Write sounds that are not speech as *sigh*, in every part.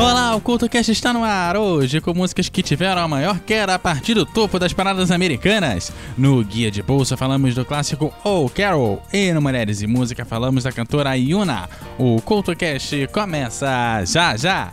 Olá, o CultoCast está no ar hoje com músicas que tiveram a maior queda a partir do topo das paradas americanas. No Guia de Bolsa falamos do clássico Oh Carol e no Mulheres e Música falamos da cantora Yuna. O CultoCast começa já já!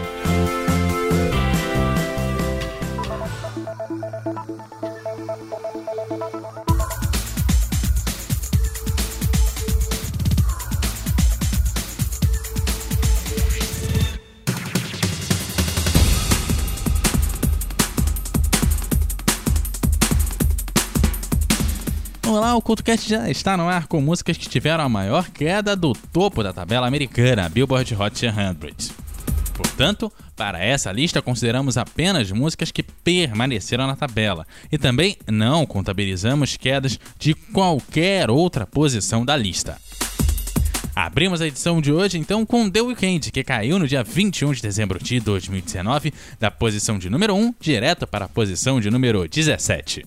CultoCast já está no ar com músicas que tiveram a maior queda do topo da tabela americana, Billboard Hot 100. Portanto, para essa lista consideramos apenas músicas que permaneceram na tabela e também não contabilizamos quedas de qualquer outra posição da lista. Abrimos a edição de hoje então com The Weeknd, que caiu no dia 21 de dezembro de 2019, da posição de número 1 direto para a posição de número 17.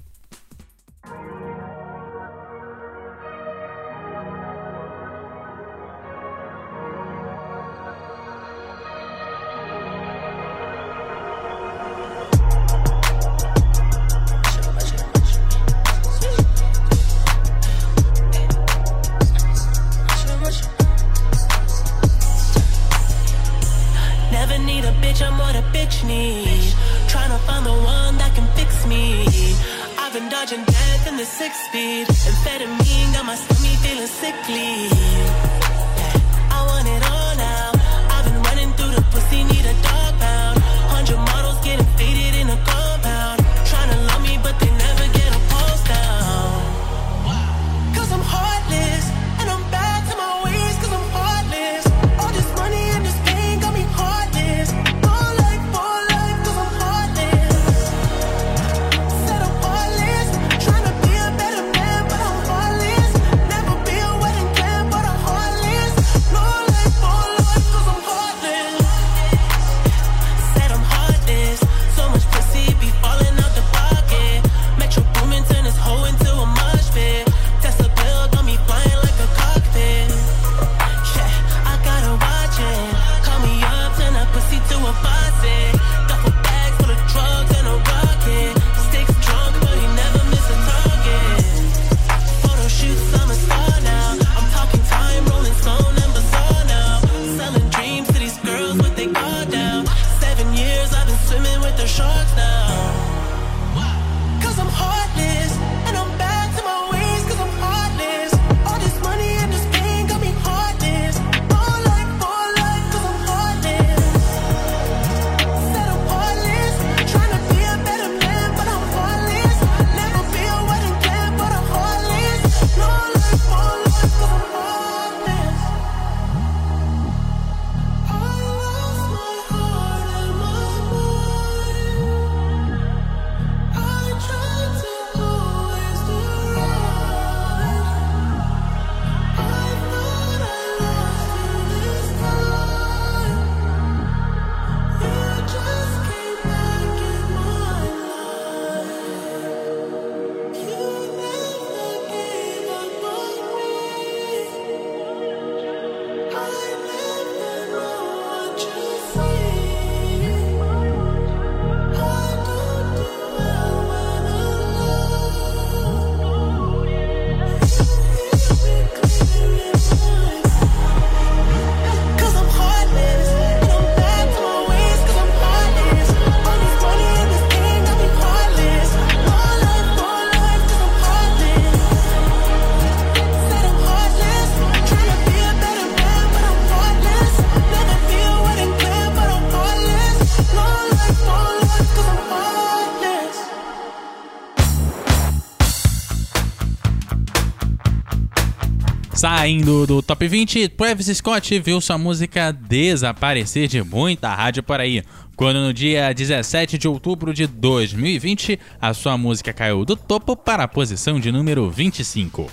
Saindo do top 20, Travis Scott viu sua música desaparecer de muita rádio por aí. Quando no dia 17 de outubro de 2020, a sua música caiu do topo para a posição de número 25.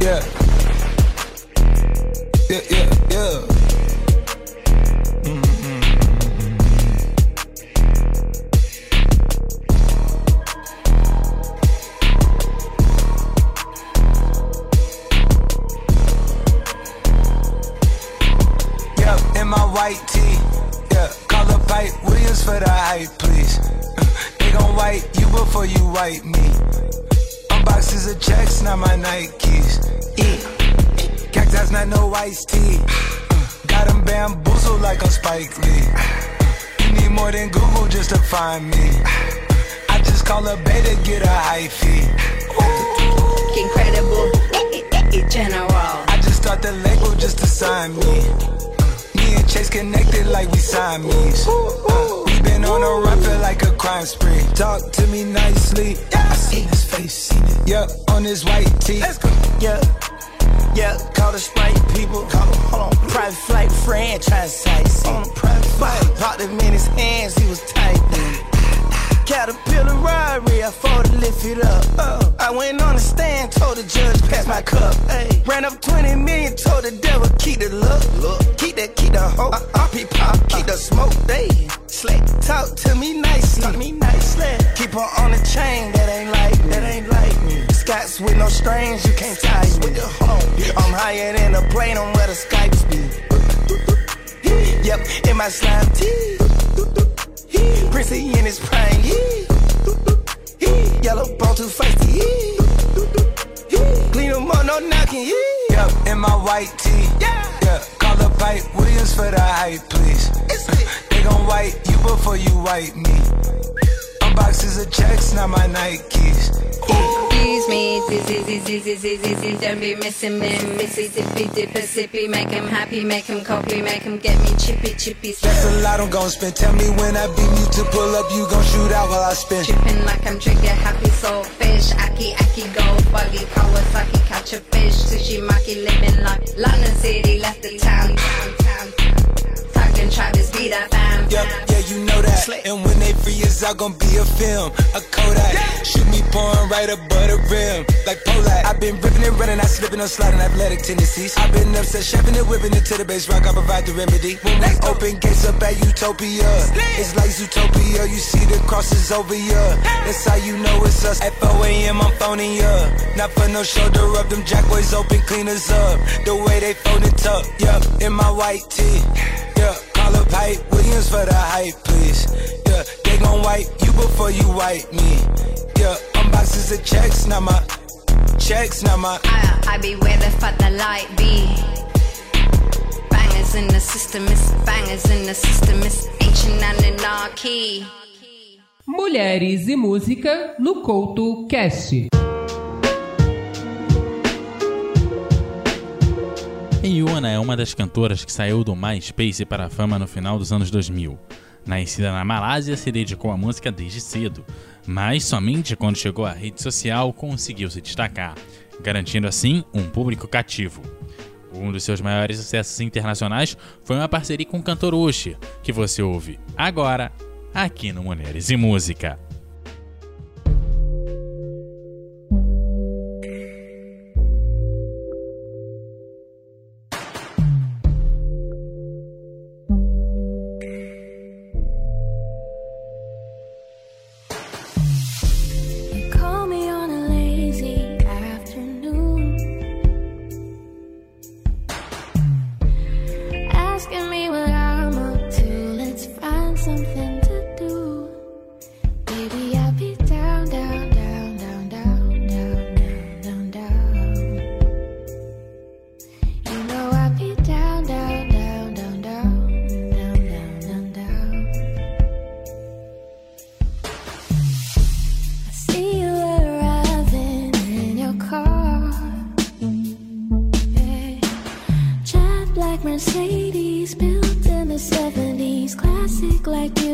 Yeah. Williams for the hype, please. *laughs* they gon' wipe you before you wipe me. Unboxes of checks, not my Nikes. Yeah. Cactus, not no iced tea. *sighs* Got them bamboozled like a Spike Lee. *sighs* You need more than Google just to find me. *sighs* I just call a beta, get a hyphy. Incredible, general. I just start the label just to sign me Me and Chase connected like we Siamese. Uh, been on a feel like a crime spree. Talk to me nicely. I seen his face, seen it. Yeah, on his white tee. Let's go. Yeah. Yeah, call the Sprite people. Call him, hold on. Private flight franchise sites. On a private flight. Popped him in his hands, he was typing. Caterpillar robbery, I fought to lift it up. Uh, I went on the stand, told the judge, pass my cup. Ay. Ran up 20 million, told the devil, keep the look. look. Keep that, keep the hope. Uh, RP pop, keep the smoke. They slick, talk to me nicely. Talk me nicely. Keep her on the chain, that ain't like, that ain't like me. Scots with no strings, you can't tie me. Hold on, I'm higher than a plane on where the Skypes be. Yep, in my slime tee. Prissy in his prime. Yellow bone too feisty. Clean them up, no knocking. Yep, in my white tee. Yeah. yeah. Call up Pipe Williams for the hype, please. they gon' wipe you before you wipe me. Unboxes of checks, not my Nikes. Excuse me, dizzy, dizzy, dizzy, dizzy, don't be missing me. Missy, dippy, dipper, sippy, make him happy, make him copy, make him get me chippy, chippy. That's a lot I'm gon' spend. Tell me when I beam you to pull up, you gon' shoot out while I spin. Tripping like I'm trigger happy, soul fish. Aki, aki, go buggy, Kawasaki, catch a fish. Sushi, maki, living like London City, left the town, town, town. Talking Travis, be that fam. Yep, yeah, you know that. And when they free us out, gon' be a film, a Kodak. Shoot me pouring right above the rim, like Polak. I've been ripping and running, I slipping, on sliding, athletic tendencies. I've been upset, shoving and whipping it to the base rock. I provide the remedy. When we open gates up at Utopia, it's like Zootopia. You see the crosses over here. That's how you know it's us. At 4 a.m. I'm phoning up. Not for no shoulder up, them jackboys open cleaners up. The way they fold it up, yup, in my white tee. Yeah, Hype Williams for the hype, please. Yeah, they gon' wipe you before you wipe me. Yeah, unboxes of checks, not my checks, not my. I, I be where the fuck the light be. Bangers in the system, it's bangers in the system, it's ancient anarchy. Mulheres e música no Couto Cast. Yuna é uma das cantoras que saiu do MySpace para a fama no final dos anos 2000. Nascida na Malásia, se dedicou à música desde cedo, mas somente quando chegou à rede social conseguiu se destacar, garantindo assim um público cativo. Um dos seus maiores sucessos internacionais foi uma parceria com o cantor Uchi, que você ouve agora aqui no Mulheres e Música.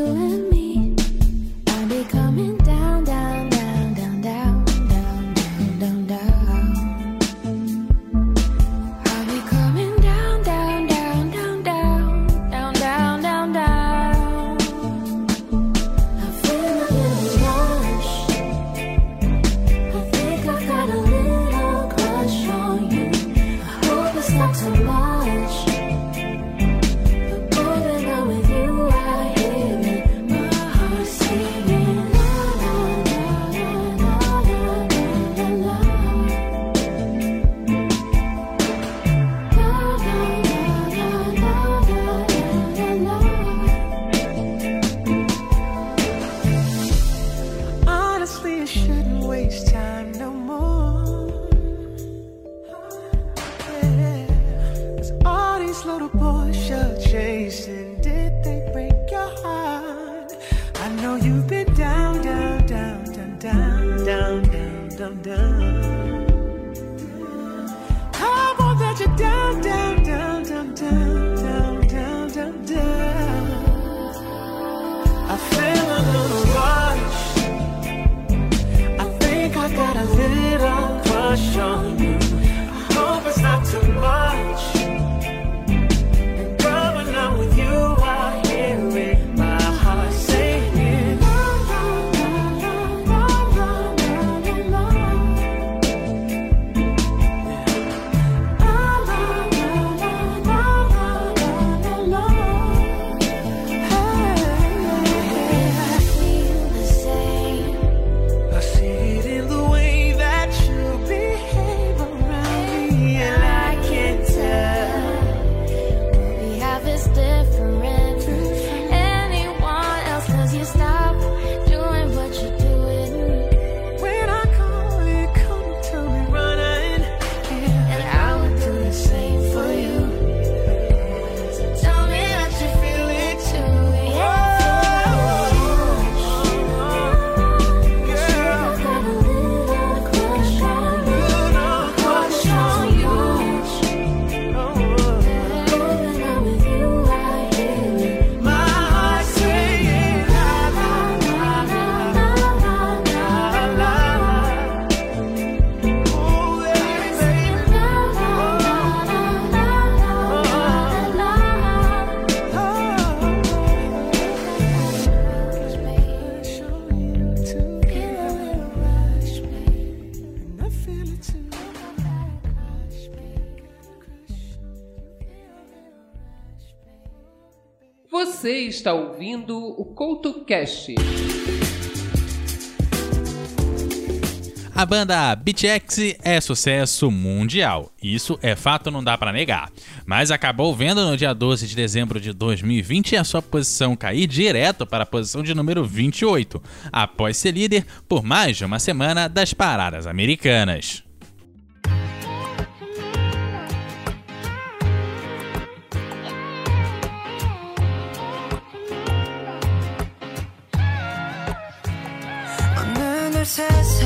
and me. wonder. ouvindo o CoutoCast. A banda BTX é sucesso mundial. Isso é fato, não dá para negar. Mas acabou vendo no dia 12 de dezembro de 2020 a sua posição cair direto para a posição de número 28, após ser líder por mais de uma semana das paradas americanas. says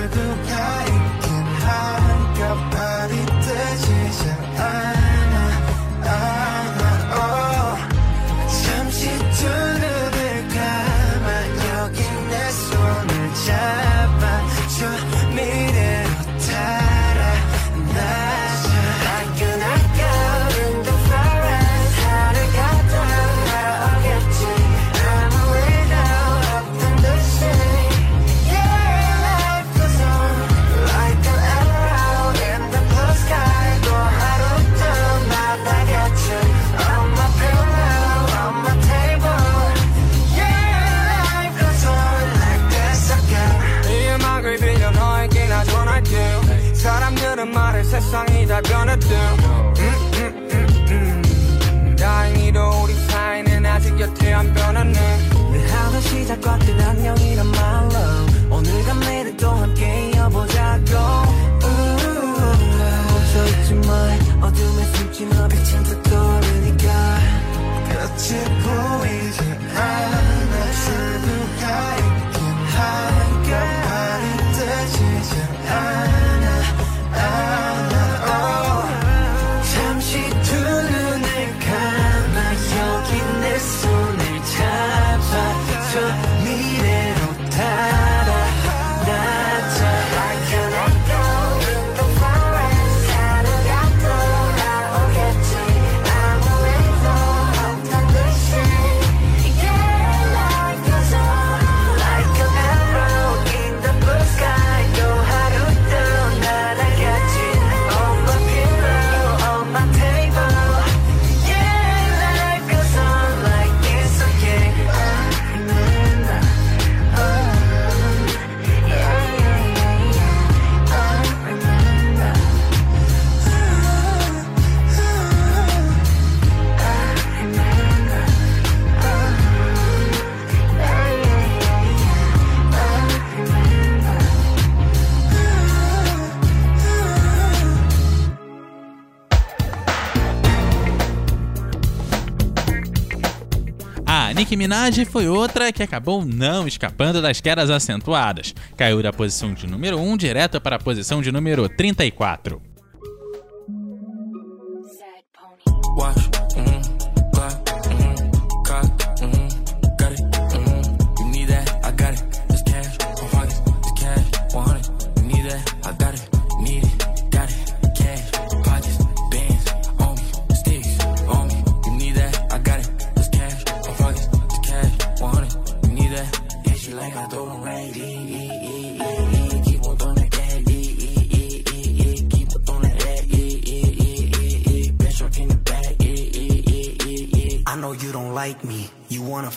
Minaj foi outra que acabou não escapando das quedas acentuadas. Caiu da posição de número 1 direto para a posição de número 34.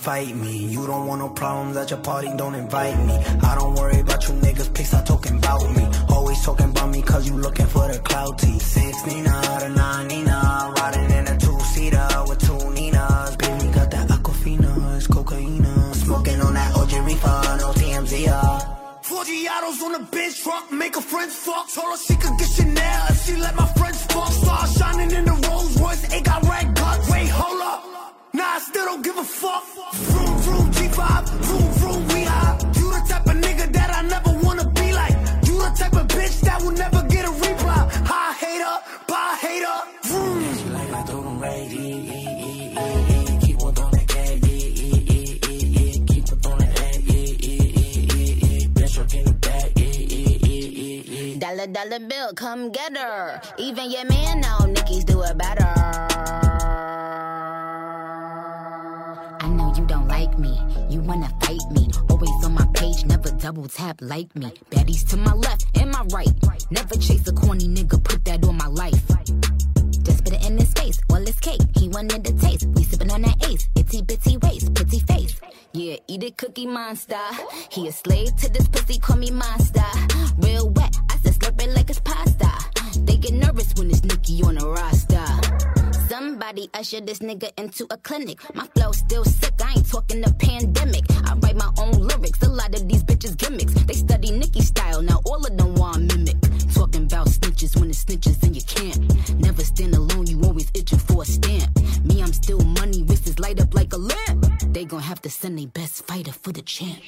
Fight me. You don't want no problems at your party, don't invite me. I don't worry about you niggas, please stop talking about me. Always talking about me cause you looking for the clout T. Six Nina, the nine Nina, riding in a two seater with two Ninas. Baby got that Aquafina, it's cocaine. Smoking on that OG reefer, no TMZ. Uh. Four Giados on the bench truck, make her friends fuck. Told her she could get Chanel if she let my friends fuck. Star shining in the Rolls Royce, it got red guts. Wait, hold I still don't give a fuck. Vroom, vroom, G5, vroom, vroom, we high. You the type of nigga that I never wanna be like. You the type of bitch that will never get a reply. Hi, hater, bye, hater, vroom. I do them right. Dollar dollar bill, come get her. Even your man now, Nickies do it better. You don't like me, you wanna fight me. Always on my page, never double tap like me. Baddies to my left and my right. Never chase a corny nigga, put that on my life. Just spit it in his face, all his cake. He wanted the taste. We sippin' on that ace, itty bitty waist, pretty face. Yeah, eat it, cookie monster. He a slave to this pussy, call me monster. Real wet, I said slurp it like it's pasta. They get nervous when it's Nicki on the roster. Somebody usher this nigga into a clinic. My flow still sick, I ain't talking the pandemic. I write my own lyrics, a lot of these bitches gimmicks. They study Nicki style, now all of them want mimic. Talking about snitches when it's snitches and you can't. Never stand alone, you always itching for a stamp. Me, I'm still money, wrists light up like a lamp. They gon' have to send their best fighter for the champ.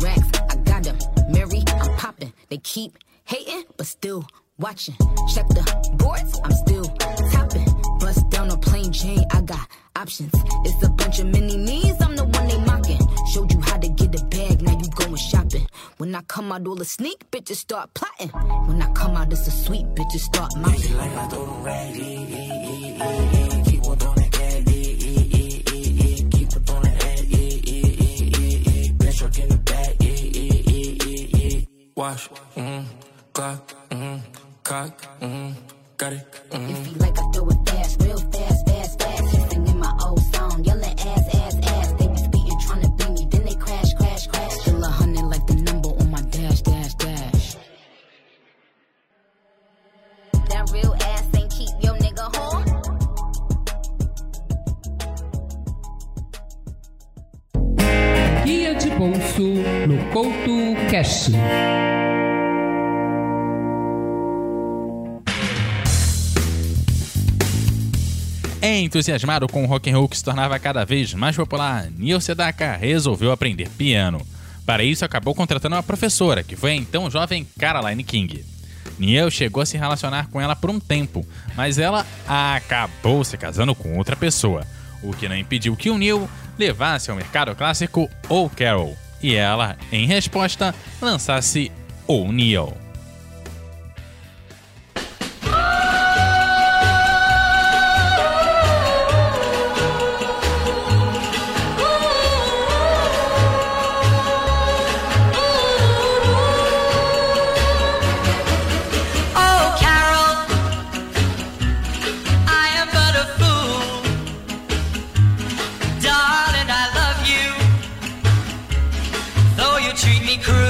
Racks, I got them. Mary, I'm popping. They keep hating, but still watching. Check the boards, I'm still topping. Bust down a plain Jane, I got options. It's a bunch of mini me's, I'm the one they mocking. Showed you how to get a bag, now you going shopping. When I come out, all the sneak bitches start plotting. When I come out, it's a sweet bitches start mopping. Like yeah, yeah, yeah. Keep on throwing that yeah. Keep on throwing that yeah. Bitch in the back, yeah, yeah, yeah, yeah, yeah. Watch, mm, clock, mm, cock, mm, got it, mm. If you like, I throw it fast, real fast, fast, fast. He singing my old song, yelling ass, ass, ass. They be speeding, trying to beat me, then they crash, crash, crash. Still a hundred like the number on my dash, dash, dash. That real ass ain't keep your nigga home. Guia de bolso no Couto Cash. Entusiasmado com o rock and roll que se tornava cada vez mais popular, Neil Sedaka resolveu aprender piano. Para isso, acabou contratando uma professora, que foi a então jovem Caroline King. Neil chegou a se relacionar com ela por um tempo, mas ela acabou se casando com outra pessoa, o que não impediu que o Neil levasse ao mercado clássico O Carol, e ela, em resposta, lançasse O Neil. be cruise.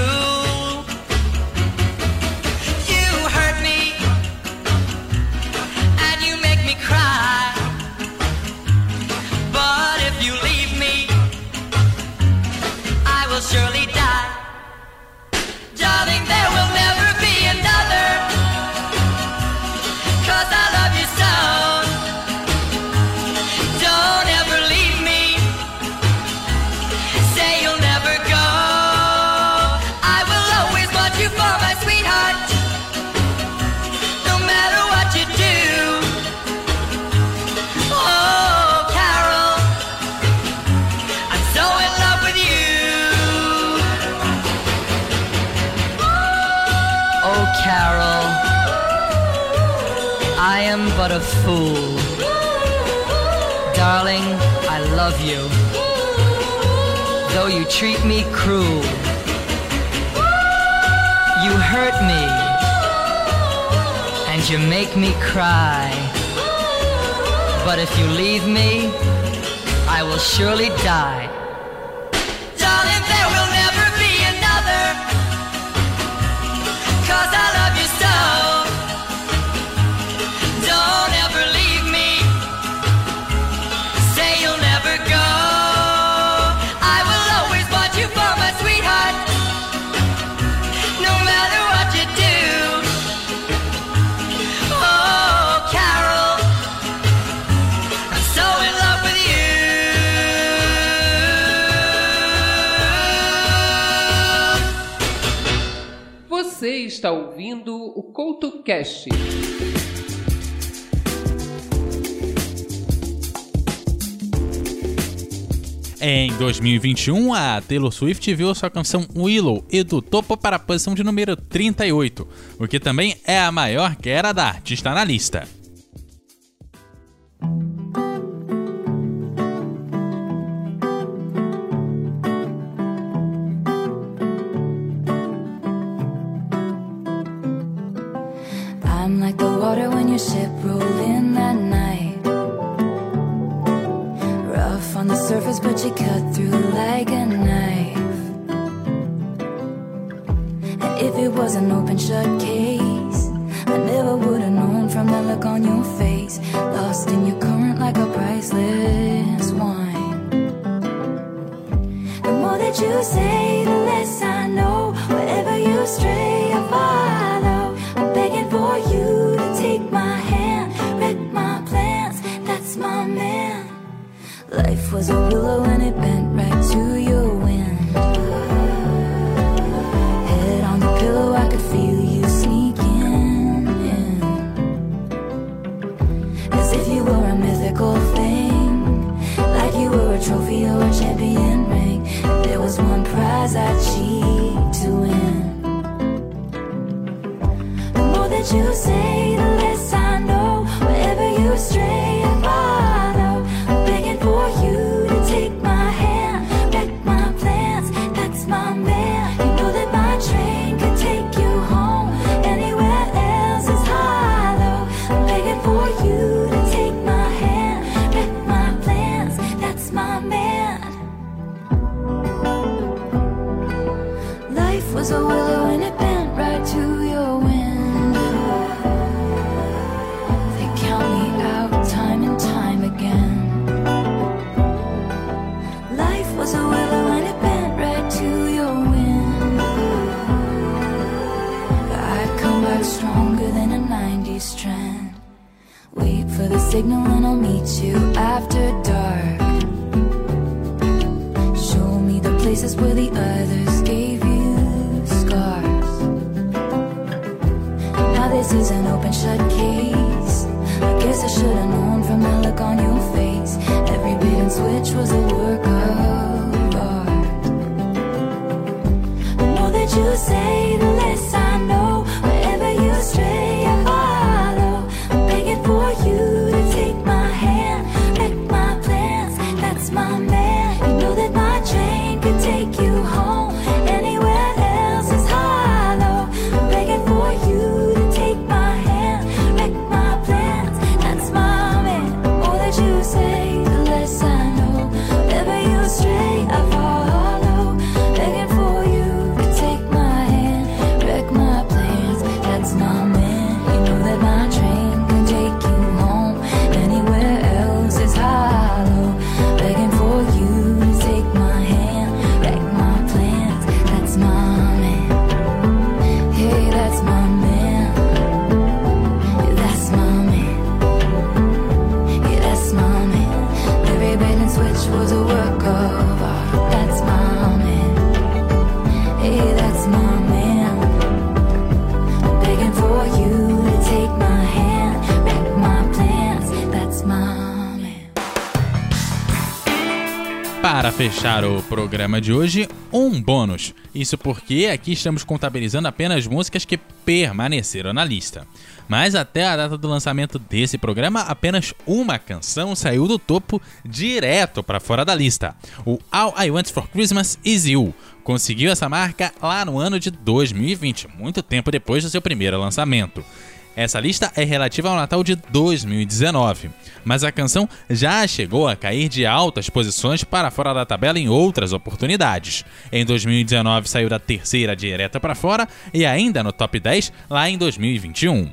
Cause you make me cry. But if you leave me, I will surely die. Darling, there will está ouvindo o CoutoCast. Em 2021, a Taylor Swift viu sua canção Willow e do topo para a posição de número 38, o que também é a maior queda da artista na lista. Wait for the signal and I'll meet you after dark. Show me the places where the others gave you scars. Now this is an open shut case. I guess I should have known from the look on your face. Every bait and switch was a work of art. The more that you say the less. Fechar o programa de hoje, um bônus. Isso porque aqui estamos contabilizando apenas músicas que permaneceram na lista. Mas até a data do lançamento desse programa, apenas uma canção saiu do topo direto para fora da lista. O All I Want for Christmas Is You conseguiu essa marca lá no ano de 2020, muito tempo depois do seu primeiro lançamento. Essa lista é relativa ao Natal de 2019, mas a canção já chegou a cair de altas posições para fora da tabela em outras oportunidades. Em 2019 saiu da terceira direta para fora e ainda no top 10 lá em 2021.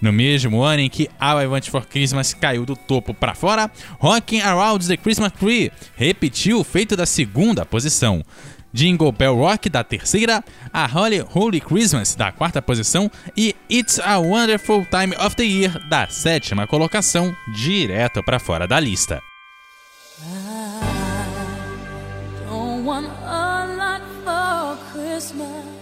No mesmo ano em que All I Want for Christmas caiu do topo para fora, Rocking Around the Christmas Tree repetiu o feito da segunda posição. Jingle Bell Rock da terceira, a Holy Holy Christmas da quarta posição e It's a Wonderful Time of the Year da sétima colocação, direto para fora da lista. Don't want a lot for Christmas.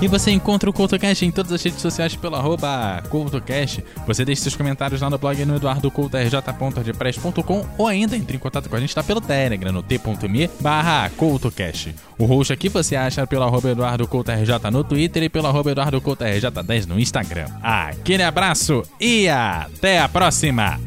E você encontra o CoutoCast em todas as redes sociais pelo arroba CoutoCast. Você deixa seus comentários lá no blog no eduardocoutorj.wordpress.com ou ainda entre em contato com a gente tá pelo Telegram no t.me barra CoutoCast. O host aqui você acha pelo arroba EduardoCoutoRJ no Twitter e pelo arroba EduardoCoutoRJ10 no Instagram. Aquele abraço e até a próxima!